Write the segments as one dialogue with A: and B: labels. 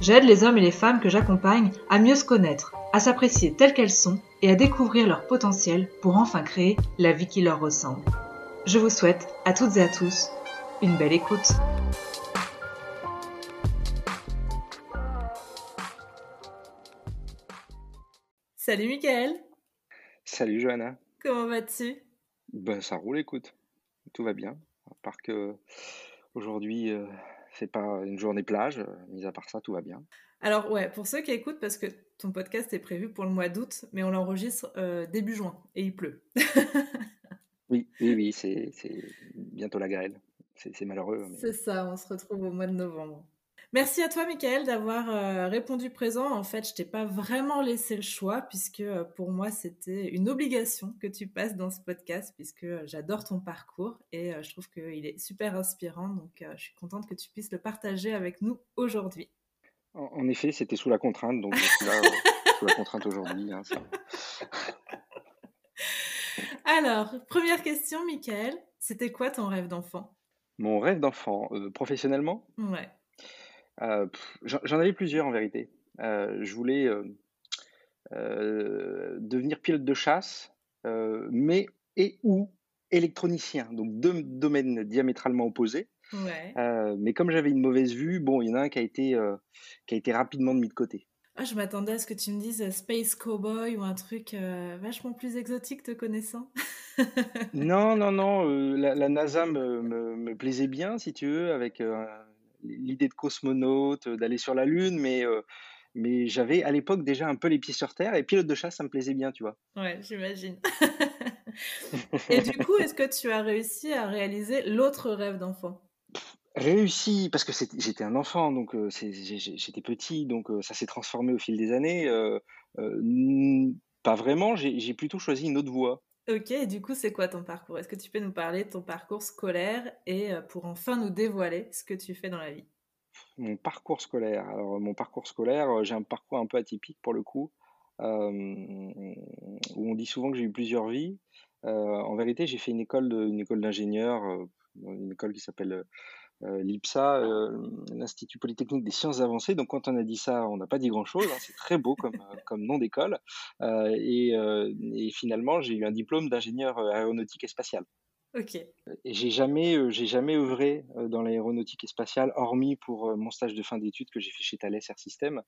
A: J'aide les hommes et les femmes que j'accompagne à mieux se connaître, à s'apprécier telles qu'elles sont et à découvrir leur potentiel pour enfin créer la vie qui leur ressemble. Je vous souhaite à toutes et à tous une belle écoute. Salut Michael
B: Salut Johanna.
A: Comment vas-tu?
B: Ben ça roule, écoute. Tout va bien. À part que aujourd'hui, euh, c'est pas une journée plage. Euh, mis à part ça, tout va bien.
A: Alors ouais, pour ceux qui écoutent, parce que ton podcast est prévu pour le mois d'août, mais on l'enregistre euh, début juin et il pleut.
B: oui, oui, oui, c'est bientôt la grêle. C'est malheureux.
A: C'est ça, on se retrouve au mois de novembre. Merci à toi, Michael, d'avoir euh, répondu présent. En fait, je t'ai pas vraiment laissé le choix, puisque euh, pour moi, c'était une obligation que tu passes dans ce podcast, puisque euh, j'adore ton parcours et je trouve qu'il est super inspirant. Donc, je suis contente que tu puisses le partager avec nous aujourd'hui.
B: En, effet, c'était sous la contrainte, donc je suis là sous la contrainte aujourd'hui. Hein,
A: Alors, première question, Michael. C'était quoi ton rêve d'enfant?
B: Mon rêve d'enfant, professionnellement?
A: Ouais.
B: Euh, j'en avais plusieurs en vérité. Euh, je voulais euh, devenir pilote de chasse, mais et ou électronicien, donc deux domaines diamétralement opposés. mais comme j'avais une mauvaise vue, bon, il y en a un qui a été, qui a été rapidement mis de côté.
A: Ah, je m'attendais à ce que tu me dises Space Cowboy ou un truc vachement plus exotique te connaissant.
B: non, non, non, la, NASA me, me, me, plaisait bien, si tu veux, avec l'idée de cosmonaute, euh, d'aller sur la Lune, mais, euh, mais j'avais à l'époque déjà un peu les pieds sur terre et pilote de chasse, ça me plaisait bien, tu vois.
A: Ouais, j'imagine. et du coup, est-ce que tu as réussi à réaliser l'autre rêve d'enfant?
B: Réussi, parce que j'étais un enfant, donc euh, j'étais petit, donc ça s'est transformé au fil des années. pas vraiment, j'ai plutôt choisi une autre voie.
A: Ok, du coup, c'est quoi ton parcours? Est-ce que tu peux nous parler de ton parcours scolaire et euh, pour enfin nous dévoiler ce que tu fais dans la vie?
B: Mon parcours scolaire. Alors, mon parcours scolaire, euh, j'ai un parcours un peu atypique pour le coup, euh, où on dit souvent que j'ai eu plusieurs vies. en vérité, j'ai fait une école d'ingénieur, une école qui s'appelle euh, l'IPSA, euh, l'Institut Polytechnique des Sciences Avancées. Donc quand on a dit ça, on n'a pas dit grand-chose. Hein. c'est très beau comme, euh, comme nom d'école. Et, et, finalement, j'ai eu un diplôme d'ingénieur aéronautique et spatial.
A: Ok.
B: J'ai jamais, euh, j'ai jamais œuvré euh, dans l'aéronautique et spatiale, hormis pour euh, mon stage de fin d'études que j'ai fait chez Thales Air System,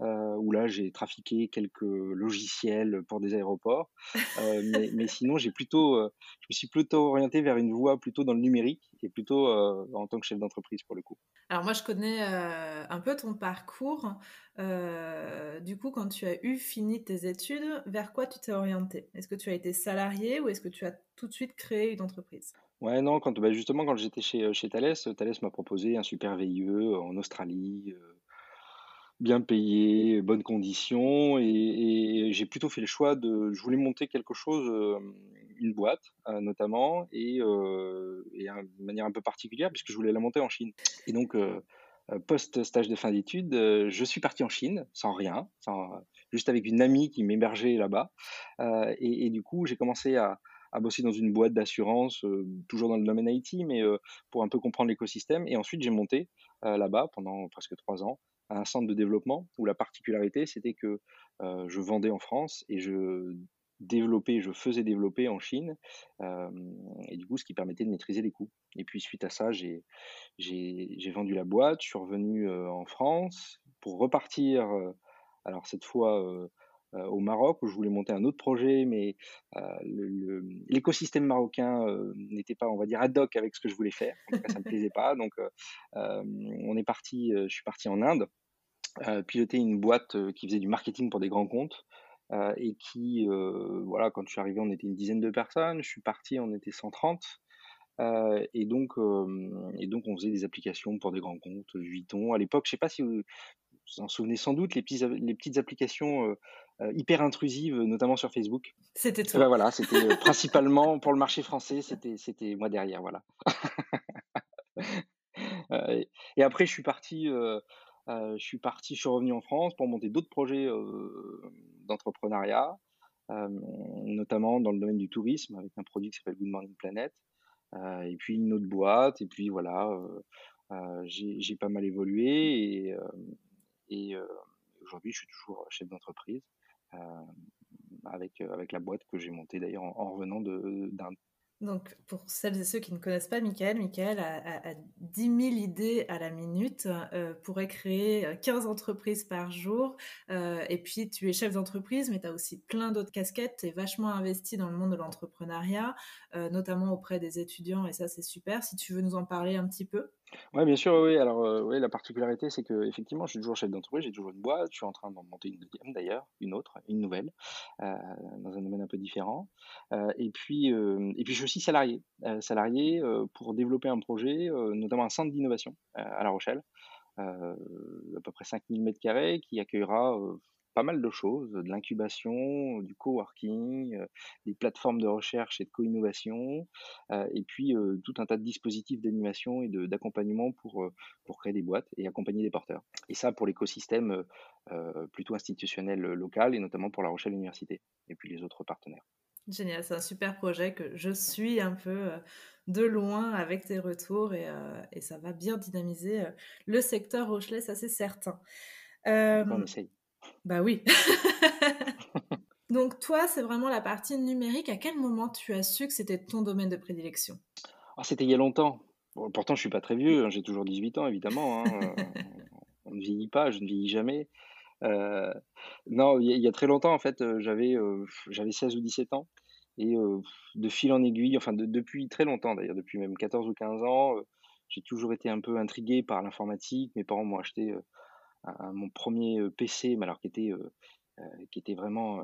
B: où là j'ai trafiqué quelques logiciels pour des aéroports. mais, mais, sinon, j'ai plutôt, je me suis plutôt orienté vers une voie plutôt dans le numérique et plutôt en tant que chef d'entreprise pour le coup.
A: Alors moi, je connais un peu ton parcours. du coup, quand tu as eu fini tes études, vers quoi tu t'es orienté? Est-ce que tu as été salarié ou est-ce que tu as tout de suite créé une entreprise
B: Ouais, non, quand, bah, justement, quand j'étais chez, chez Thales, Thales m'a proposé un super VIE en Australie, bien payé, bonnes conditions, et, j'ai plutôt fait le choix de, je voulais monter quelque chose, une boîte notamment, et, et de manière un peu particulière, puisque je voulais la monter en Chine. Et donc, post stage de fin d'études, je suis parti en Chine sans rien, sans, juste avec une amie qui m'hébergeait là-bas, et, du coup, j'ai commencé à à bosser dans une boîte d'assurance, euh, toujours dans le domaine IT, mais euh, pour un peu comprendre l'écosystème. Et ensuite, j'ai monté euh, là-bas pendant presque trois ans un centre de développement où la particularité, c'était que je vendais en France et je développais, je faisais développer en Chine, et du coup, ce qui permettait de maîtriser les coûts. Et puis, suite à ça, j'ai vendu la boîte, je suis revenu en France pour repartir, alors cette fois au Maroc où je voulais monter un autre projet, mais euh, l'écosystème marocain euh, n'était pas, on va dire, ad hoc avec ce que je voulais faire. En tout cas, ça me plaisait pas. Donc, on est parti. je suis parti en Inde, piloter une boîte qui faisait du marketing pour des grands comptes. et qui, voilà, quand je suis arrivé, on était une dizaine de personnes. Je suis parti, on était 130. et donc, et donc, on faisait des applications pour des grands comptes, Vuitton. À l'époque, je sais pas si vous, vous en souvenez sans doute, les, les petites applications hyper intrusives, notamment sur Facebook.
A: C'était
B: tout. Ben voilà, c'était principalement pour le marché français, c'était, c'était moi derrière, voilà. et, après, je suis parti, je suis parti, je suis revenu en France pour monter d'autres projets d'entrepreneuriat, notamment dans le domaine du tourisme avec un produit qui s'appelle Good Morning Planet. et puis une autre boîte, et puis voilà, j'ai pas mal évolué et, et aujourd'hui je suis toujours chef d'entreprise avec, avec la boîte que j'ai montée d'ailleurs en, revenant d'un
A: donc, pour celles et ceux qui ne connaissent pas Michael, Michael a, 10 000 idées à la minute, euh, pourrait créer 15 entreprises par jour. Euh, et puis, tu es chef d'entreprise, mais tu as aussi plein d'autres casquettes. Tu es vachement investi dans le monde de l'entrepreneuriat, euh, notamment auprès des étudiants, et ça, c'est super. Si tu veux nous en parler un petit peu.
B: Oui, bien sûr, oui. Alors, euh, la particularité, c'est que effectivement, je suis toujours chef d'entreprise, j'ai toujours une boîte, je suis en train d'en monter une deuxième d'ailleurs, une autre, une nouvelle, euh, dans un domaine un peu différent. Euh, et puis, et puis, je suis aussi salarié, salarié pour développer un projet, notamment un centre d'innovation à La Rochelle, à peu près 5000 mètres carrés, qui accueillera pas mal de choses, de l'incubation, du coworking, euh, des plateformes de recherche et de co-innovation, euh, et puis euh, tout un tas de dispositifs d'animation et d'accompagnement pour, pour créer des boîtes et accompagner des porteurs. Et ça pour l'écosystème plutôt institutionnel local et notamment pour La Rochelle Université et puis les autres partenaires.
A: Génial, c'est un super projet que je suis un peu de loin avec tes retours et, et ça va bien dynamiser le secteur Rochelet, ça c'est certain.
B: on essaye.
A: Bah oui. Donc toi, c'est vraiment la partie numérique. À quel moment tu as su que c'était ton domaine de prédilection?
B: Ah, C'était il y a longtemps. pourtant, je suis pas très vieux. Hein. J'ai toujours 18 ans, évidemment. Hein. On ne vieillit pas, je ne vieillis jamais. Euh, non, il y, a très longtemps, en fait, euh, j'avais euh, j'avais 16 ou 17 ans. Et de fil en aiguille, enfin depuis très longtemps d'ailleurs, depuis même 14 ou 15 ans, j'ai toujours été un peu intrigué par l'informatique. Mes parents m'ont acheté mon premier PC, mais alors qui était, qui était vraiment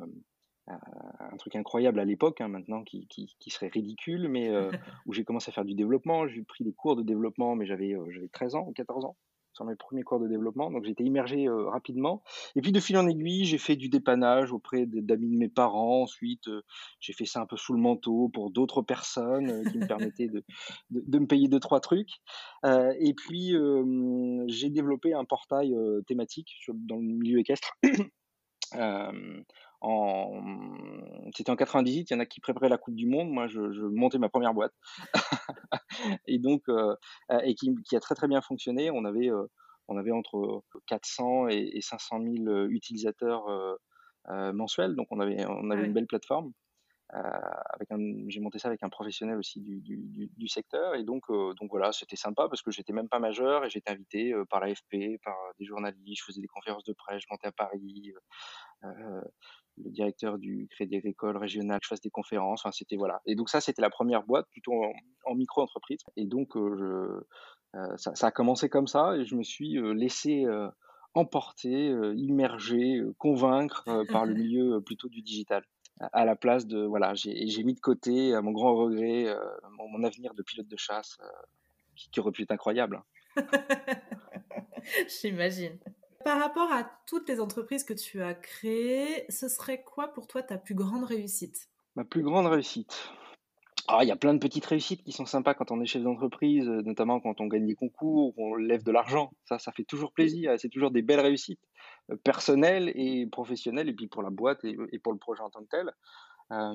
B: un truc incroyable à l'époque, hein, maintenant qui, qui, qui, serait ridicule, mais où j'ai commencé à faire du développement. J'ai pris des cours de développement, mais j'avais j'avais 13 ans ou 14 ans sur mes premiers cours de développement, donc j'étais immergé euh, rapidement. Et puis de fil en aiguille, j'ai fait du dépannage auprès d'amis de mes parents. Ensuite, euh, j'ai fait ça un peu sous le manteau pour d'autres personnes euh, qui me permettaient de, me payer deux trois trucs. et puis j'ai développé un portail thématique dans le milieu équestre. c'était en 98, il y en a qui préparaient la Coupe du Monde, moi je, montais ma première boîte. Et donc euh, et qui, a très très bien fonctionné. On avait euh, on avait entre 400 et, 500 000 utilisateurs euh, mensuels, donc on avait on avait une belle plateforme. avec j'ai monté ça avec un professionnel aussi du, du, secteur. Et donc donc voilà c'était sympa parce que j'étais même pas majeur et j'étais invité par l'AFP par des journalistes. Je faisais des conférences de presse je montais à Paris le directeur du Crédit Agricole régional, je fasse des conférences. Enfin, c'était voilà. Et donc ça, c'était la première boîte, plutôt en, micro-entreprise. Et donc, euh, je, euh, ça, ça, a commencé comme ça, et je me suis euh, laissé emporter, immerger, convaincre par le milieu plutôt du digital. À la place de voilà, j'ai mis de côté, à mon grand regret, mon, avenir de pilote de chasse, qui, qui aurait pu être incroyable.
A: Hein. J'imagine. Par rapport à toutes les entreprises que tu as créées, ce serait quoi pour toi ta plus grande réussite?
B: Ma plus grande réussite ah, il y a plein de petites réussites qui sont sympas quand on est chef d'entreprise, euh, notamment quand on gagne des concours, qu'on lève de l'argent. Ça, ça fait toujours plaisir. C'est toujours des belles réussites euh, personnelles et professionnelles, et puis pour la boîte et, pour le projet en tant que tel. Euh,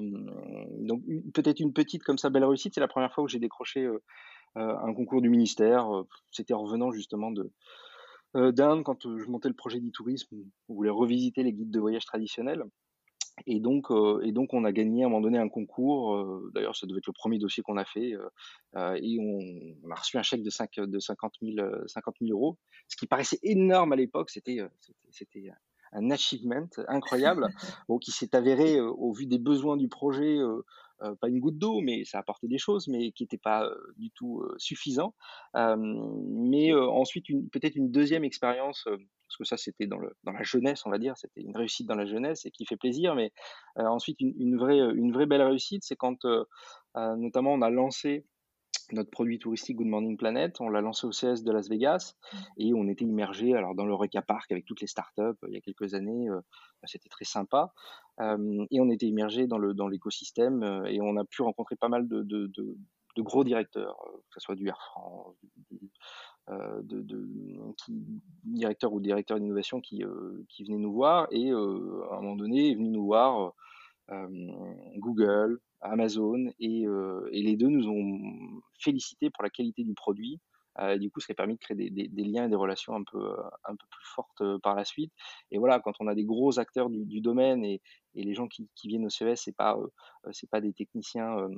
B: donc peut-être une petite comme ça belle réussite. C'est la première fois où j'ai décroché un concours du ministère. C'était en revenant justement de, d'Inde, quand euh, je montais le projet d'e-tourisme, on voulait revisiter les guides de voyage traditionnels. Et donc, euh, et donc, on a gagné à un moment donné un concours. D'ailleurs, ça devait être le premier dossier qu'on a fait. et on, a reçu un chèque de, 5, de 50, 000, 50 000 euros, ce qui paraissait énorme à l'époque. C'était, c'était, un achievement incroyable, bon, qui s'est avéré au vu des besoins du projet euh, pas une goutte d'eau, mais ça apportait des choses, mais qui n'étaient pas euh, du tout euh, suffisants. mais ensuite, peut-être une deuxième expérience parce que ça c'était dans, le, dans la jeunesse, on va dire, c'était une réussite dans la jeunesse et qui fait plaisir, mais ensuite une, vraie, une vraie belle réussite, c'est quand notamment on a lancé notre produit touristique Good Morning Planet. On l'a lancé au CS de Las Vegas mmh. et on était immergé alors dans le Reca Park avec toutes les startups il y a quelques années. Euh, c'était très sympa et on était immergé dans le dans l'écosystème et on a pu rencontrer pas mal de, de, de, gros directeurs, que ce soit du Air France, du, de, de qui, directeurs ou directeurs d'innovation qui, qui venaient nous voir et à un moment donné est venu nous voir Google, Amazon, et, et, les deux nous ont félicité pour la qualité du produit. et du coup, ça a permis de créer des, liens et des relations un peu, plus fortes par la suite. Et voilà, quand on a des gros acteurs du, domaine et, les gens qui, viennent au CES, pas, c'est pas des techniciens euh,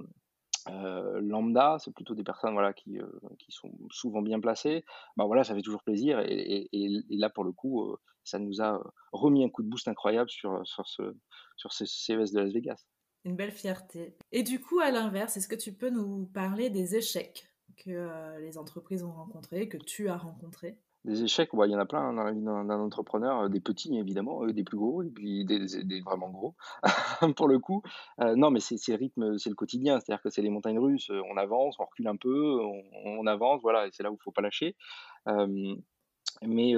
B: lambda, c'est plutôt des personnes voilà, qui, euh, qui, sont souvent bien placées, bah voilà, ça fait toujours plaisir. Et, là, pour le coup, euh, ça nous a remis un coup de boost incroyable sur, sur, ce, sur ce CES de Las Vegas.
A: Une belle fierté. Et du coup, à l'inverse, est-ce que tu peux nous parler des échecs que les entreprises ont rencontrés, que tu as rencontrés?
B: Des échecs, il y en a plein hein, dans la vie d'un entrepreneur, euh, des petits évidemment, des plus gros et puis des des vraiment gros pour le coup. Euh, non, mais c'est le rythme, c'est le quotidien, c'est-à-dire que c'est les montagnes russes, on avance, on recule un peu, on avance, voilà et c'est là où il faut pas lâcher. mais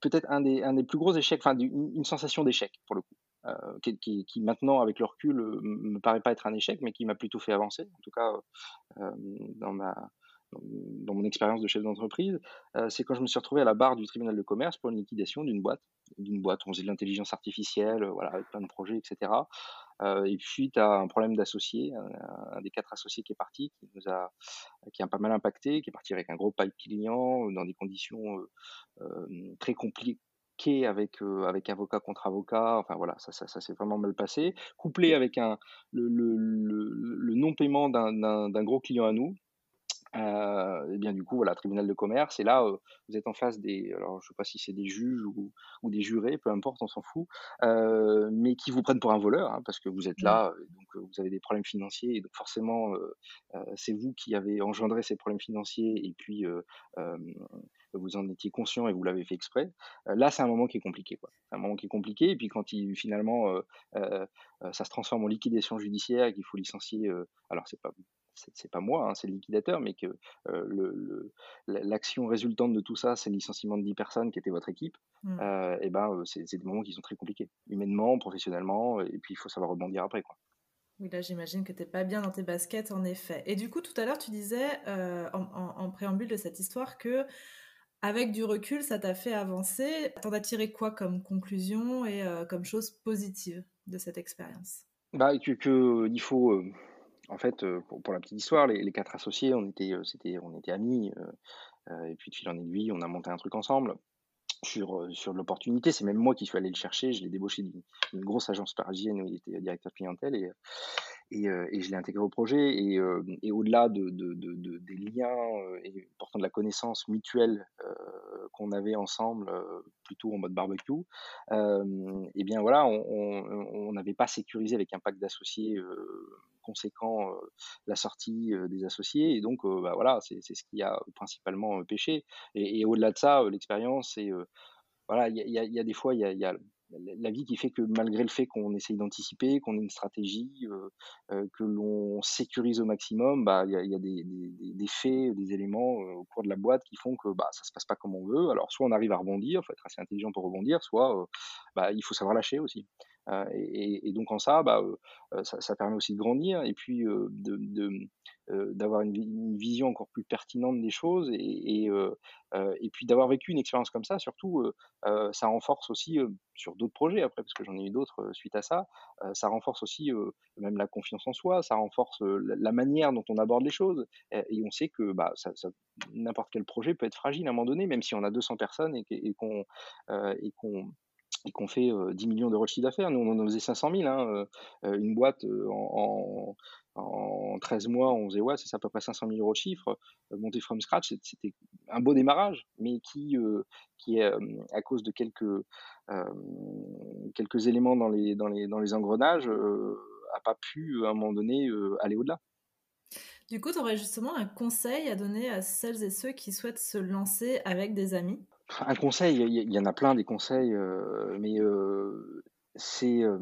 B: peut-être un des un des plus gros échecs, enfin une sensation d'échec pour le coup, qui qui maintenant avec le recul, me paraît pas être un échec, mais qui m'a plutôt fait avancer, en tout cas, dans ma dans mon expérience de chef d'entreprise, euh, c'est quand je me suis retrouvé à la barre du tribunal de commerce pour une liquidation d'une boîte, d'une boîte on faisait de l'intelligence artificielle, euh, voilà, avec plein de projets, etc. Euh, et puis, tu un problème d'associé, un, des quatre associés qui est parti, qui nous a, qui a pas mal impacté, qui est parti avec un gros pipe client, dans des conditions très compliquées avec avec avocat contre avocat. Enfin voilà ça ça, ça s'est vraiment mal passé. Couplé avec un le, le, le non paiement d'un gros client à nous euh, et bien du coup, voilà, tribunal de commerce. Et là, euh, vous êtes en face des, alors je sais pas si c'est des juges ou, ou, des jurés, peu importe, on s'en fout, euh, mais qui vous prennent pour un voleur, hein, parce que vous êtes là, donc vous avez des problèmes financiers, et donc forcément, c'est vous qui avez engendré ces problèmes financiers, et puis vous en étiez conscient et vous l'avez fait exprès. là, c'est un moment qui est compliqué, quoi. C'est un moment qui est compliqué, et puis quand il finalement ça se transforme en liquidation judiciaire et qu'il faut licencier, alors c'est pas c'est pas moi, hein, c'est le liquidateur, mais que euh, l'action résultante de tout ça, c'est le licenciement de 10 personnes qui étaient votre équipe, mmh. euh, et ben c'est des moments qui sont très compliqués, humainement, professionnellement, et puis il faut savoir rebondir après. Quoi.
A: Oui, là j'imagine que tu n'es pas bien dans tes baskets, en effet. Et du coup, tout à l'heure, tu disais euh, en, préambule de cette histoire que avec du recul, ça t'a fait avancer. T'en as tiré quoi comme conclusion et comme chose positive de cette expérience?
B: Bah, que, il faut en fait, euh, pour, la petite histoire, les, quatre associés, on était, euh, on était amis, euh, et puis de fil en aiguille, on a monté un truc ensemble sur, sur l'opportunité. C'est même moi qui suis allé le chercher. Je l'ai débauché d'une grosse agence parisienne où il était directeur clientèle et, et, je l'ai intégré au projet. Et, au-delà de, de, de, des liens et portant de la connaissance mutuelle qu'on avait ensemble, plutôt en mode barbecue, et eh bien voilà, on n'avait pas sécurisé avec un pack d'associés conséquent la sortie des associés. Et donc, bah, voilà, c'est ce qui a principalement pêché. Et, au-delà de ça, l'expérience, voilà, il y a, des fois, il y a, la vie qui fait que malgré le fait qu'on essaye d'anticiper, qu'on ait une stratégie, que l'on sécurise au maximum, bah il y a, y a des, des, faits, des éléments au cours de la boîte qui font que bah ça se passe pas comme on veut. Alors soit on arrive à rebondir, faut être assez intelligent pour rebondir, soit bah il faut savoir lâcher aussi. Euh, et, donc en ça, bah, euh, ça, permet aussi de grandir et puis d'avoir une, vision encore plus pertinente des choses et, et, puis d'avoir vécu une expérience comme ça, surtout, ça renforce aussi sur d'autres projets après, parce que j'en ai eu d'autres suite à ça, ça renforce aussi même la confiance en soi, ça renforce la, manière dont on aborde les choses et, on sait que bah, ça, n'importe quel projet peut être fragile à un moment donné, même si on a 200 personnes et qu'on et qu'on fait 10 millions d'euros de chiffre d'affaires. Nous, on en faisait 500 000. Hein, une boîte en, en, 13 mois, on faisait, ouais, c'est à peu près 500 000 euros de chiffre. monter from scratch, c'était un beau démarrage, mais qui, qui à cause de quelques, quelques éléments dans les, dans les, dans les engrenages, n'a pas pu, à un moment donné, aller au-delà.
A: Du coup, tu aurais justement un conseil à donner à celles et ceux qui souhaitent se lancer avec des amis?
B: Un conseil, il y, en a plein des conseils, euh, mais euh, c'est euh,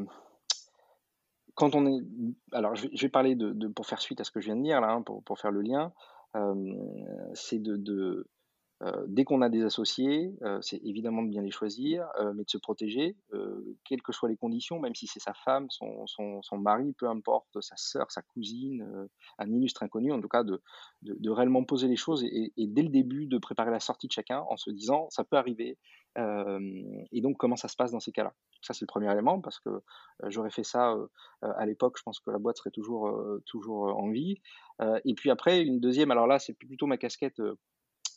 B: quand on est, alors je vais, parler de, pour faire suite à ce que je viens de dire là, hein, pour, faire le lien, c'est de, dès qu'on a des associés, euh, c'est évidemment de bien les choisir, euh, mais de se protéger, quelles que soient les conditions, même si c'est sa femme, son, son, mari, peu importe, sa sœur, sa cousine, un illustre inconnu, en tout cas de, de, de réellement poser les choses et, et, dès le début de préparer la sortie de chacun en se disant ça peut arriver, et donc comment ça se passe dans ces cas-là? Ça c'est le premier élément parce que j'aurais fait ça à l'époque, je pense que la boîte serait toujours, toujours en vie. et puis après, une deuxième, alors là c'est plutôt ma casquette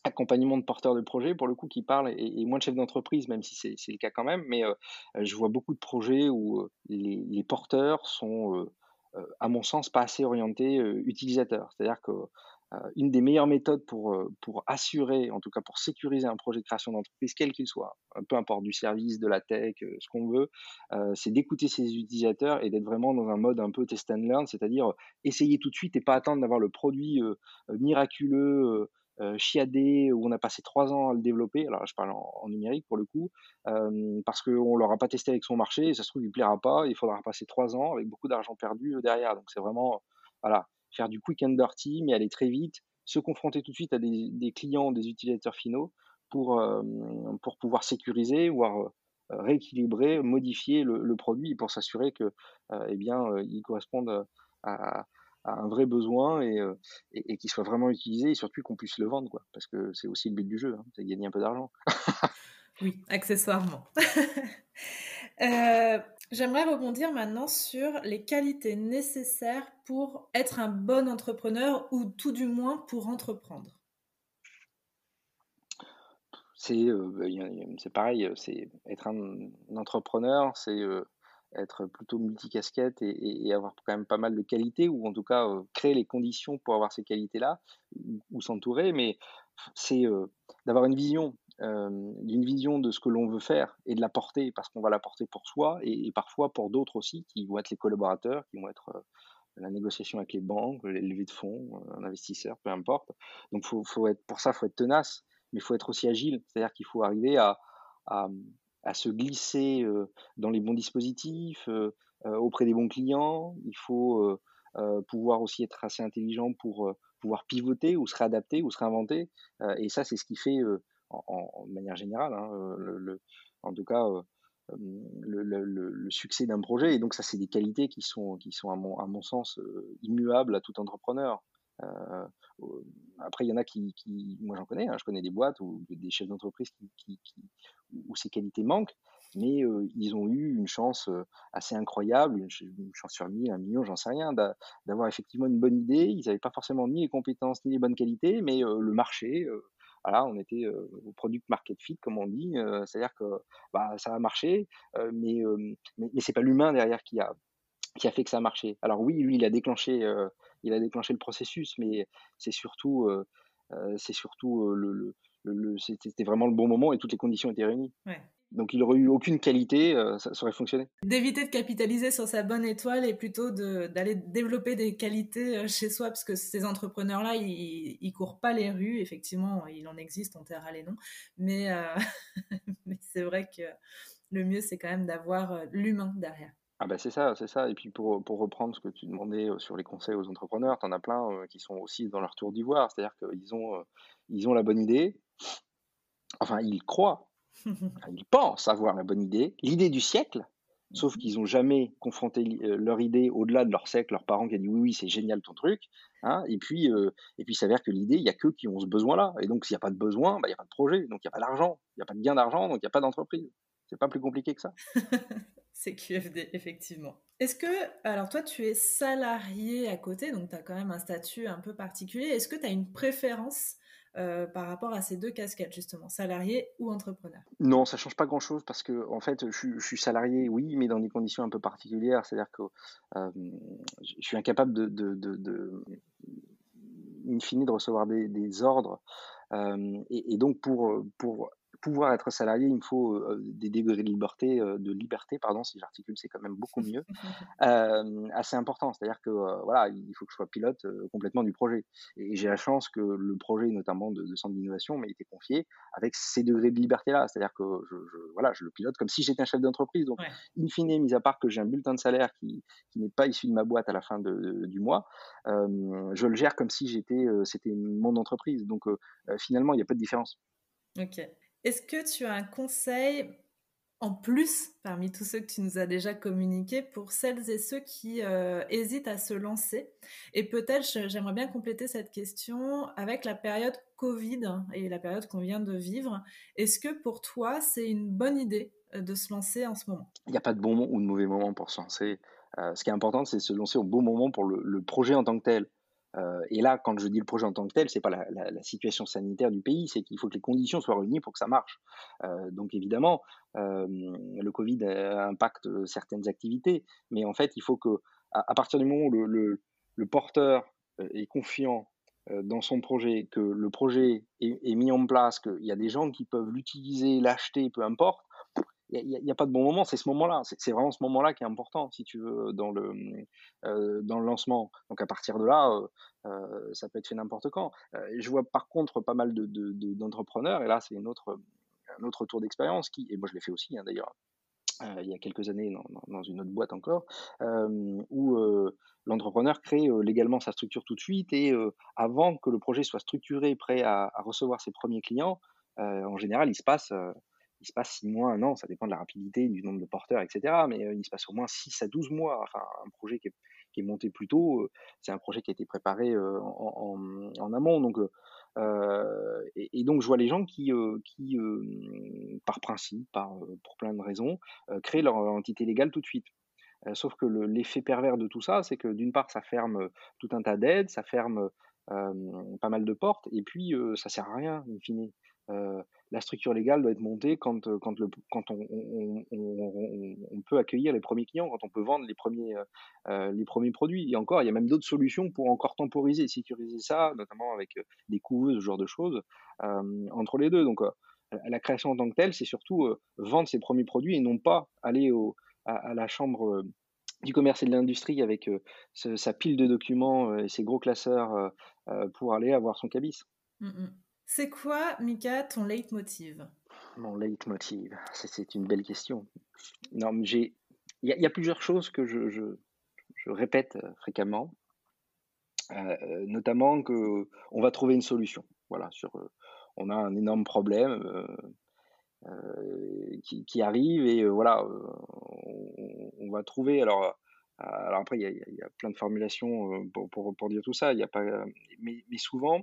B: accompagnement de porteurs de projets, pour le coup, qui parlent, et, moins de chefs d'entreprise, même si c'est le cas quand même, mais euh, euh, je vois beaucoup de projets où euh, les, porteurs sont, à mon sens, pas assez orientés utilisateurs. C'est-à-dire que une des meilleures méthodes pour, pour assurer, en tout cas pour sécuriser un projet de création d'entreprise, quel qu'il soit, peu importe du service, de la tech, ce qu'on veut, c'est d'écouter ses utilisateurs et d'être vraiment dans un mode un peu test and learn, c'est-à-dire essayer tout de suite et pas attendre d'avoir le produit miraculeux euh, chiadé où on a passé trois ans à le développer. Alors je parle en, numérique pour le coup, euh, parce qu'on leur a pas testé avec son marché. Et ça se trouve il plaira pas. Il faudra passer trois ans avec beaucoup d'argent perdu euh, derrière. Donc c'est vraiment voilà faire du quick and dirty, mais aller très vite, se confronter tout de suite à des, clients, des utilisateurs finaux pour pour pouvoir sécuriser, voire rééquilibrer, modifier le, produit pour s'assurer que eh bien il corresponde à, un vrai besoin et, et, qu'il soit vraiment utilisé et surtout qu'on puisse le vendre, quoi. Parce que c'est aussi le but du jeu, hein, c'est gagner un peu d'argent.
A: oui, accessoirement. Euh, j'aimerais rebondir maintenant sur les qualités nécessaires pour être un bon entrepreneur ou tout du moins pour entreprendre.
B: C'est euh, pareil, c'est être un, entrepreneur, c'est être plutôt multicasquette et, avoir quand même pas mal de qualités, ou en tout cas créer les conditions pour avoir ces qualités-là, ou, s'entourer, mais c'est d'avoir une vision, euh, vision de ce que l'on veut faire et de la porter, parce qu'on va la porter pour soi et, parfois pour d'autres aussi, qui vont être les collaborateurs, qui vont être la négociation avec les banques, les levées de fonds, un investisseur, peu importe. Donc faut, être, pour ça, il faut être tenace, mais il faut être aussi agile, c'est-à-dire qu'il faut arriver à à se glisser dans les bons dispositifs, auprès des bons clients. Il faut pouvoir aussi être assez intelligent pour pouvoir pivoter ou se réadapter ou se réinventer. et ça, c'est ce qui fait, en, manière générale, hein, le, en tout cas, le, le, succès d'un projet. Et donc, ça, c'est des qualités qui sont, qui sont à, mon, à mon sens, immuables à tout entrepreneur. Euh, après, il y en a qui, moi j'en connais, hein, je connais des boîtes ou des chefs d'entreprise où ces qualités manquent, mais euh, ils ont eu une chance euh, assez incroyable, une, chance sur mille, un million, j'en sais rien, d'avoir effectivement une bonne idée. Ils n'avaient pas forcément ni les compétences ni les bonnes qualités, mais le marché, voilà, on était au product market fit, comme on dit, c'est-à-dire que bah, ça a marché, mais, mais, mais c'est pas l'humain derrière qui a, fait que ça a marché. Alors oui, lui, il a déclenché, euh, il a déclenché le processus, mais c'est surtout, euh, euh, c'est surtout le, le, c'était vraiment le bon moment et toutes les conditions étaient réunies. Donc il n'aurait eu aucune qualité, ça, aurait fonctionné.
A: D'éviter de capitaliser sur sa bonne étoile et plutôt d'aller développer des qualités chez soi, parce que ces entrepreneurs-là, ils, ils courent pas les rues. Effectivement, il en existe, on taira les noms, mais, mais c'est vrai que le mieux, c'est quand même d'avoir l'humain derrière.
B: Ah bah c'est ça, c'est ça. Et puis pour, pour reprendre ce que tu demandais euh, sur les conseils aux entrepreneurs, tu en as plein euh, qui sont aussi dans leur tour d'ivoire. C'est-à-dire qu'ils ont, euh, ils ont la bonne idée. Enfin, ils croient. ils pensent avoir la bonne idée. L'idée du siècle. Sauf qu'ils n'ont jamais confronté leur idée au-delà de leur siècle, leurs parents qui ont dit oui, oui, c'est génial ton truc. Hein. et puis, et puis il s'avère que l'idée, il n'y a que qui ont ce besoin-là. Et donc, s'il n'y a pas de besoin, bah, il n'y a pas de projet. Donc, il n'y a pas d'argent. Il n'y a pas de gain d'argent. Donc, il n'y a pas d'entreprise. C'est pas plus compliqué que ça.
A: C'est QFD, effectivement. Est-ce que, alors toi, tu es salarié à côté, donc tu as quand même un statut un peu particulier. Est-ce que tu as une préférence euh, par rapport à ces deux casquettes, justement, salarié ou entrepreneur?
B: Non, ça change pas grand-chose parce que, en fait, je, suis salarié, oui, mais dans des conditions un peu particulières. C'est-à-dire que euh, je suis incapable de, de, de, in fine, de recevoir des, ordres. Euh, et, et, donc, pour, pour pouvoir être salarié, il me faut des degrés de liberté, de liberté, pardon, si j'articule, c'est quand même beaucoup mieux, assez important. C'est-à-dire que voilà, il faut que je sois pilote complètement du projet. Et, j'ai la chance que le projet, notamment de, centre d'innovation, m'a été confié avec ces degrés de liberté-là. C'est-à-dire que je, voilà, je le pilote comme si j'étais un chef d'entreprise. Donc, in fine, mis à part que j'ai un bulletin de salaire qui, qui n'est pas issu de ma boîte à la fin de, du mois, je le gère comme si j'étais, c'était mon entreprise. Donc, finalement, il n'y a pas de différence.
A: Ok. Est-ce que tu as un conseil en plus parmi tous ceux que tu nous as déjà communiqués pour celles et ceux qui euh, hésitent à se lancer? Et peut-être, j'aimerais bien compléter cette question avec la période Covid et la période qu'on vient de vivre. Est-ce que pour toi, c'est une bonne idée euh, de se lancer en ce moment?
B: Il n'y a pas de bon ou de mauvais moment pour se lancer. Euh, ce qui est important, c'est de se lancer au bon moment pour le projet en tant que tel. Euh, et là, quand je dis le projet en tant que tel, c'est pas la, situation sanitaire du pays, c'est qu'il faut que les conditions soient réunies pour que ça marche. Euh, donc évidemment, euh, le Covid impacte certaines activités, mais en fait, il faut que, à, partir du moment où le porteur est confiant dans son projet, que le projet est, est mis en place, qu'il y a des gens qui peuvent l'utiliser, l'acheter, peu importe, il n'y a, pas de bon moment, c'est ce moment-là. C'est vraiment ce moment-là qui est important, si tu veux, dans le, euh, dans le lancement. Donc à partir de là, euh, euh ça peut être fait n'importe quand. Je vois par contre pas mal d'entrepreneurs, de, de, et là c'est un autre tour d'expérience, et moi je l'ai fait aussi hein, d'ailleurs, il y a quelques années dans, une autre boîte encore, où l'entrepreneur crée légalement sa structure tout de suite, et avant que le projet soit structuré, prêt à recevoir ses premiers clients, en général il se passe il se passe 6 mois, un an, ça dépend de la rapidité, du nombre de porteurs, etc. Mais euh, il se passe au moins 6 à 12 mois. Enfin, un projet qui est, monté plus tôt, euh, c'est un projet qui a été préparé euh, en, amont. Donc, et, et, donc, je vois les gens qui, qui par principe, par, pour plein de raisons, créent leur entité légale tout de suite. sauf que l'effet pervers de tout ça, c'est que d'une part, ça ferme tout un tas d'aides, ça ferme pas mal de portes, et puis ça sert à rien, in fine. Euh, la structure légale doit être montée quand, euh, quand, on, peut accueillir les premiers clients, quand on peut vendre les premiers, euh, les premiers produits. Et encore, il y a même d'autres solutions pour encore temporiser, sécuriser ça, notamment avec des couveuses, ce genre de choses, euh, entre les deux. Donc, la création en tant que telle, c'est surtout vendre ses premiers produits et non pas aller à, la chambre du commerce et de l'industrie avec sa pile de documents et ses gros classeurs pour aller avoir son cabis.
A: Mmh c'est quoi, Mika, ton leitmotiv?
B: Mon leitmotiv, c'est une belle question. Non, il y, a plusieurs choses que je, répète euh, fréquemment, euh, notamment que on va trouver une solution. Voilà, sur, euh, on a un énorme problème. Euh, qui, arrive et voilà, on, va trouver. Alors, après, il y, y a, plein de formulations pour, dire tout ça. Il y a pas, mais souvent,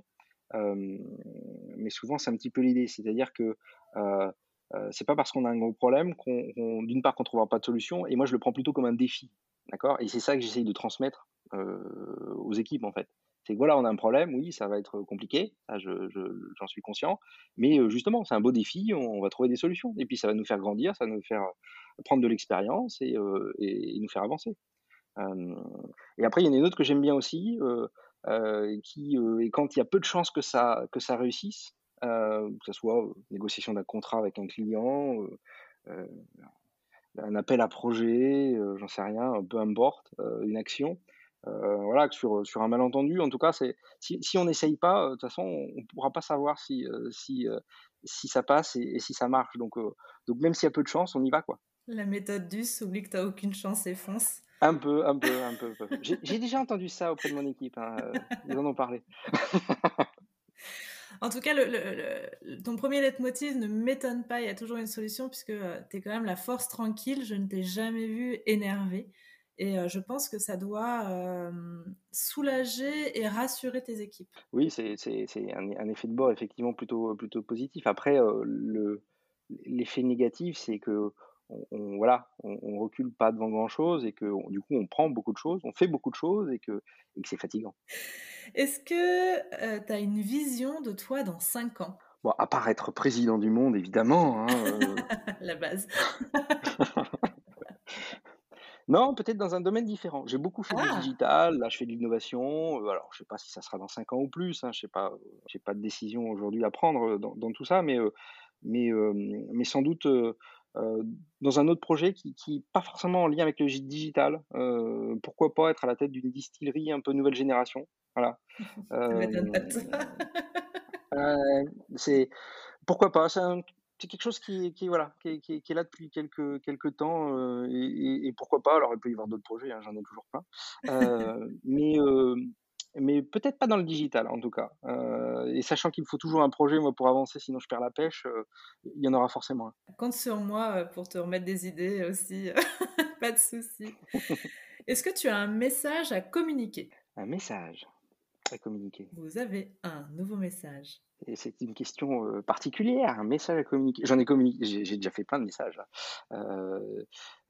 B: mais souvent, c'est un petit peu l'idée, c'est-à-dire que euh, euh, c'est pas parce qu'on a un gros problème qu'on, d'une part, qu'on trouvera pas de solution, et moi, je le prends plutôt comme un défi, d'accord? Et c'est ça que j'essaye de transmettre euh, aux équipes, en fait. C'est que voilà, on a un problème, oui, ça va être compliqué, ça, je, je, j'en suis conscient, mais justement, c'est un beau défi, on, va trouver des solutions, et puis ça va nous faire grandir, ça va nous faire prendre de l'expérience et, et, nous faire avancer. et après, il y en a une autre que j'aime bien aussi, euh, qui, euh, et quand il y a peu de chances que ça, que ça réussisse, euh, que ce soit négociation d'un contrat avec un client, un appel à projet, j'en sais rien, peu importe, une action. Euh, voilà, sur, sur un malentendu, en tout cas, si, si on n'essaye pas, de toute façon, on ne pourra pas savoir si, si, si ça passe et, si ça marche. Donc, donc même s'il y a peu de chance, on y va. quoi.
A: La méthode du oublie que tu n'as aucune chance et fonce.
B: Un peu, un peu, un peu. peu. J'ai déjà entendu ça auprès de mon équipe. Hein. Euh, ils en ont parlé.
A: en tout cas, le, le, ton premier leitmotiv ne m'étonne pas. Il y a toujours une solution puisque euh, tu es quand même la force tranquille. Je ne t'ai jamais vu énervé. Et euh, je pense que ça doit euh, soulager et rassurer tes équipes.
B: Oui, c'est un, un, effet de bord effectivement plutôt, plutôt positif. Après, euh, l'effet négatif, c'est que on, voilà, on, recule pas devant grand chose et que du coup on prend beaucoup de choses, on fait beaucoup de choses et que, et que c'est fatigant.
A: Est-ce que euh, tu as une vision de toi dans 5 ans?
B: Bon, à part être président du monde, évidemment. Hein,
A: euh... La base.
B: non, peut-être dans un domaine différent. J'ai beaucoup fait ah. du digital, là je fais de l'innovation. Euh, alors je sais pas si ça sera dans 5 ans ou plus, hein, je sais pas, j'ai pas de décision aujourd'hui à prendre dans, dans, tout ça, mais euh, mais, mais sans doute dans un autre projet qui n'est pas forcément en lien avec le digital. pourquoi pas être à la tête d'une distillerie un peu nouvelle génération Voilà. c'est pourquoi pas c'est quelque chose qui, qui, voilà, qui, qui, est là depuis quelques, quelques temps euh, et, pourquoi pas. Alors, il peut y avoir d'autres projets, hein, j'en ai toujours plein. Euh, mais euh, mais peut-être pas dans le digital en tout cas. et sachant qu'il faut toujours un projet moi pour avancer, sinon je perds la pêche, il y en aura forcément un.
A: Compte sur moi pour te remettre des idées aussi, pas de souci. Est-ce que tu as un message à communiquer?
B: Un message à communiquer.
A: Vous avez un nouveau message.
B: Et c'est une question particulière, un message à communiquer. J'en ai communiqué, j'ai déjà fait plein de messages. Euh,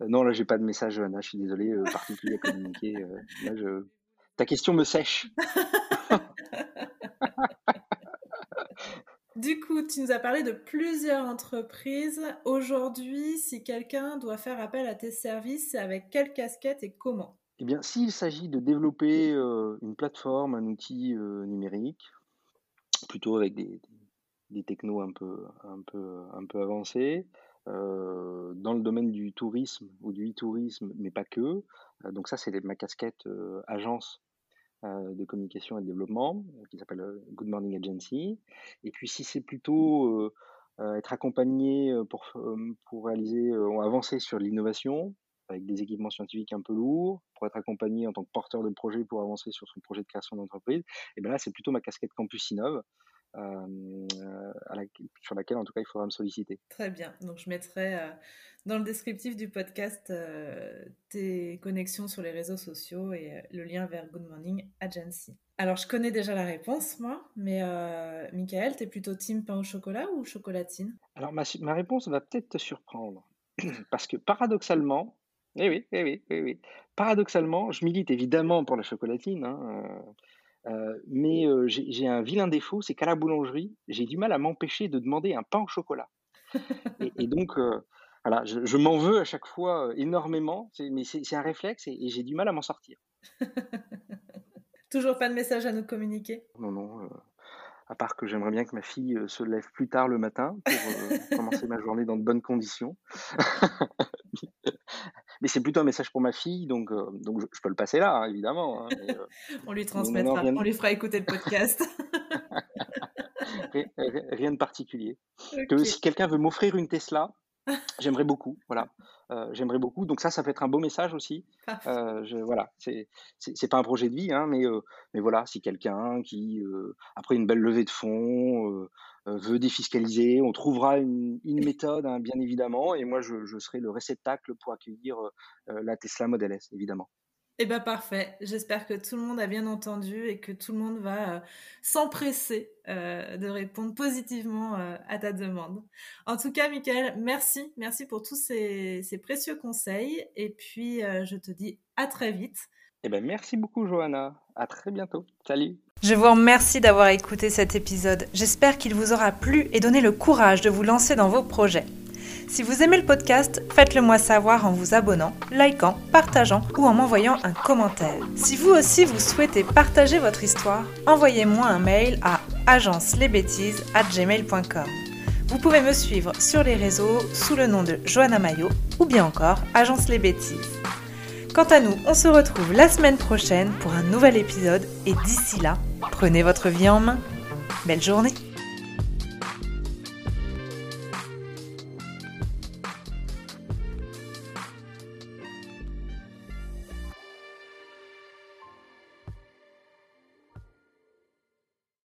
B: non, là, j'ai pas de message, Johanna, je suis désolé, particulier à communiquer. là, je... Ta question me sèche.
A: Du coup, tu nous as parlé de plusieurs entreprises. Aujourd'hui, si quelqu'un doit faire appel à tes services, c'est avec quelle casquette et comment?
B: Eh bien, s'il s'agit de développer une plateforme, un outil numérique, plutôt avec des, des, technos un peu, un peu, un peu avancés. Euh, dans le domaine du tourisme ou du e-tourisme, mais pas que. Euh, donc ça, c'est ma casquette euh, agence de communication et de développement, qui s'appelle Good Morning Agency. Et puis si c'est plutôt être accompagné pour, pour réaliser, avancer sur l'innovation, avec des équipements scientifiques un peu lourds, pour être accompagné en tant que porteur de projet pour avancer sur son projet de création d'entreprise, et bien là, c'est plutôt ma casquette Campus Innov. Euh, sur laquelle en tout cas il faudra me solliciter.
A: Très bien, donc je mettrai euh, dans le descriptif du podcast euh, tes connexions sur les réseaux sociaux et le lien vers Good Morning Agency. Alors je connais déjà la réponse moi, mais Michael, tu es plutôt team pain au chocolat ou chocolatine?
B: Alors ma, ma réponse va peut-être te surprendre, parce que paradoxalement, eh oui, eh oui, eh oui. Paradoxalement, je milite évidemment pour la chocolatine, hein, mais euh, j'ai un vilain défaut, c'est qu'à la boulangerie, j'ai du mal à m'empêcher de demander un pain au chocolat. Et, donc, voilà, je, m'en veux à chaque fois énormément, mais c'est un réflexe et, j'ai du mal à m'en sortir.
A: Toujours pas de message à nous communiquer
B: Non, non. à part que j'aimerais bien que ma fille se lève plus tard le matin pour commencer ma journée dans de bonnes conditions. mais c'est plutôt un message pour ma fille, donc, euh, donc je, peux le passer là, hein, évidemment. Hein,
A: euh, on lui transmettra, on lui fera écouter le podcast.
B: rien, de particulier. Que si quelqu'un veut m'offrir une Tesla, j'aimerais beaucoup, voilà. Euh, j'aimerais beaucoup. Donc ça, ça peut être un beau message aussi. Euh, je, voilà, c'est pas un projet de vie, hein, mais mais voilà, si quelqu'un qui après une belle levée de fonds veut défiscaliser. On trouvera une, méthode, hein, bien évidemment, et moi, je, serai le réceptacle pour accueillir euh, euh, la Tesla Model S, évidemment.
A: Eh bien, parfait. J'espère que tout le monde a bien entendu et que tout le monde va s'empresser de répondre positivement à ta demande. En tout cas, Michael, merci. Merci pour tous ces précieux conseils. Et puis, je te dis à très vite.
B: Eh bien, merci beaucoup, Johanna. À très bientôt. Salut.
A: Je vous remercie d'avoir écouté cet épisode. J'espère qu'il vous aura plu et donné le courage de vous lancer dans vos projets. Si vous aimez le podcast, faites-le moi savoir en vous abonnant, likant, partageant ou en m'envoyant un commentaire. Si vous aussi vous souhaitez partager votre histoire, envoyez-moi un mail à agencelesbêtises@gmail.com. Vous pouvez me suivre sur les réseaux sous le nom de Johanna Mayo ou bien encore Agence les Bêtises. Quant à nous, on se retrouve la semaine prochaine pour un nouvel épisode et d'ici là, prenez votre vie en main. Belle journée